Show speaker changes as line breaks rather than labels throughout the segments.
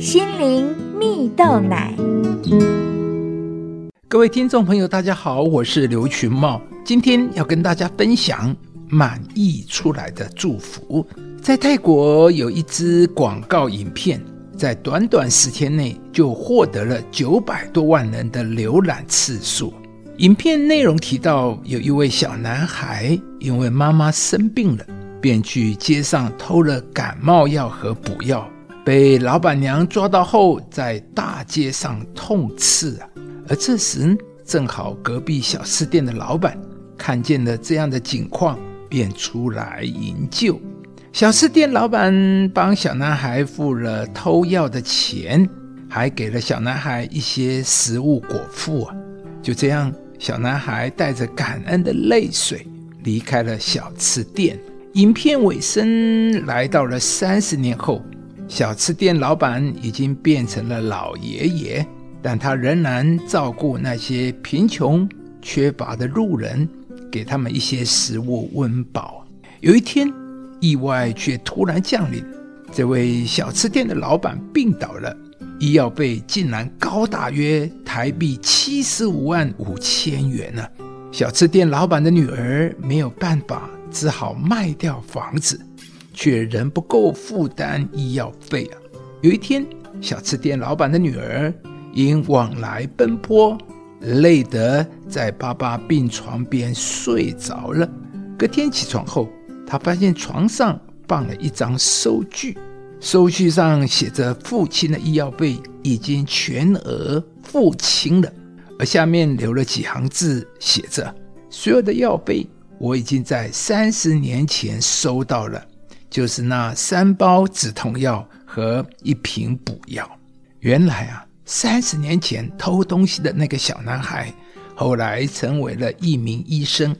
心灵蜜豆奶。
各位听众朋友，大家好，我是刘群茂，今天要跟大家分享满意出来的祝福。在泰国有一支广告影片，在短短十天内就获得了九百多万人的浏览次数。影片内容提到，有一位小男孩因为妈妈生病了，便去街上偷了感冒药和补药，被老板娘抓到后，在大街上痛斥啊。而这时，正好隔壁小吃店的老板看见了这样的景况，便出来营救。小吃店老板帮小男孩付了偷药的钱，还给了小男孩一些食物果腹啊。就这样，小男孩带着感恩的泪水离开了小吃店。影片尾声来到了三十年后，小吃店老板已经变成了老爷爷。但他仍然照顾那些贫穷缺乏的路人，给他们一些食物温饱。有一天，意外却突然降临，这位小吃店的老板病倒了，医药费竟然高达约台币七十五万五千元呢！小吃店老板的女儿没有办法，只好卖掉房子，却仍不够负担医药费啊！有一天，小吃店老板的女儿。因往来奔波，累得在爸爸病床边睡着了。隔天起床后，他发现床上放了一张收据，收据上写着父亲的医药费已经全额付清了，而下面留了几行字，写着：“所有的药费我已经在三十年前收到了，就是那三包止痛药和一瓶补药。”原来啊。三十年前偷东西的那个小男孩，后来成为了一名医生，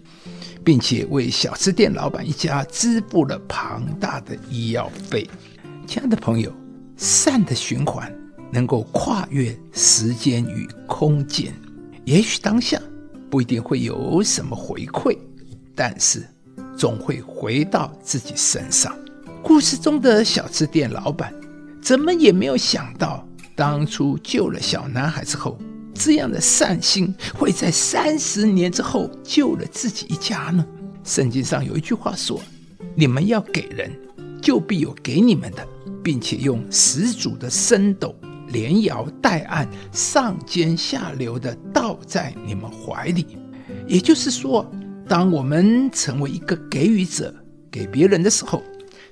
并且为小吃店老板一家支付了庞大的医药费。亲爱的朋友，善的循环能够跨越时间与空间。也许当下不一定会有什么回馈，但是总会回到自己身上。故事中的小吃店老板怎么也没有想到。当初救了小男孩之后，这样的善心会在三十年之后救了自己一家呢？圣经上有一句话说：“你们要给人，就必有给你们的，并且用十足的升斗，连摇带按，上尖下流的倒在你们怀里。”也就是说，当我们成为一个给予者，给别人的时候，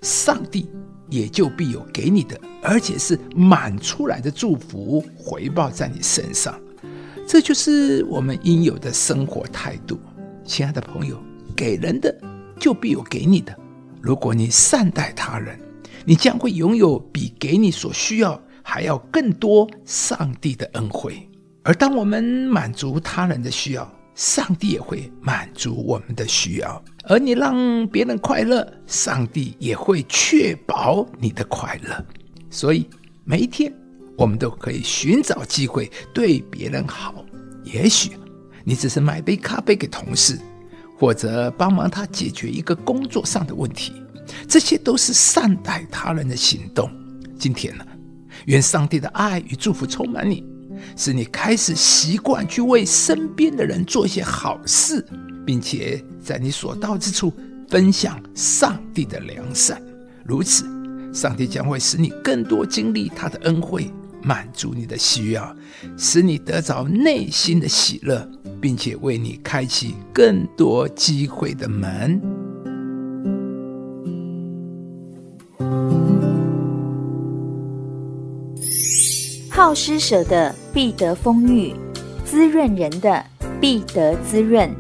上帝。也就必有给你的，而且是满出来的祝福回报在你身上，这就是我们应有的生活态度。亲爱的朋友，给人的就必有给你的。如果你善待他人，你将会拥有比给你所需要还要更多上帝的恩惠。而当我们满足他人的需要，上帝也会满足我们的需要，而你让别人快乐，上帝也会确保你的快乐。所以每一天，我们都可以寻找机会对别人好。也许你只是买杯咖啡给同事，或者帮忙他解决一个工作上的问题，这些都是善待他人的行动。今天呢，愿上帝的爱与祝福充满你。使你开始习惯去为身边的人做一些好事，并且在你所到之处分享上帝的良善。如此，上帝将会使你更多经历他的恩惠，满足你的需要，使你得着内心的喜乐，并且为你开启更多机会的门。
好施舍的必得丰裕，滋润人的必得滋润。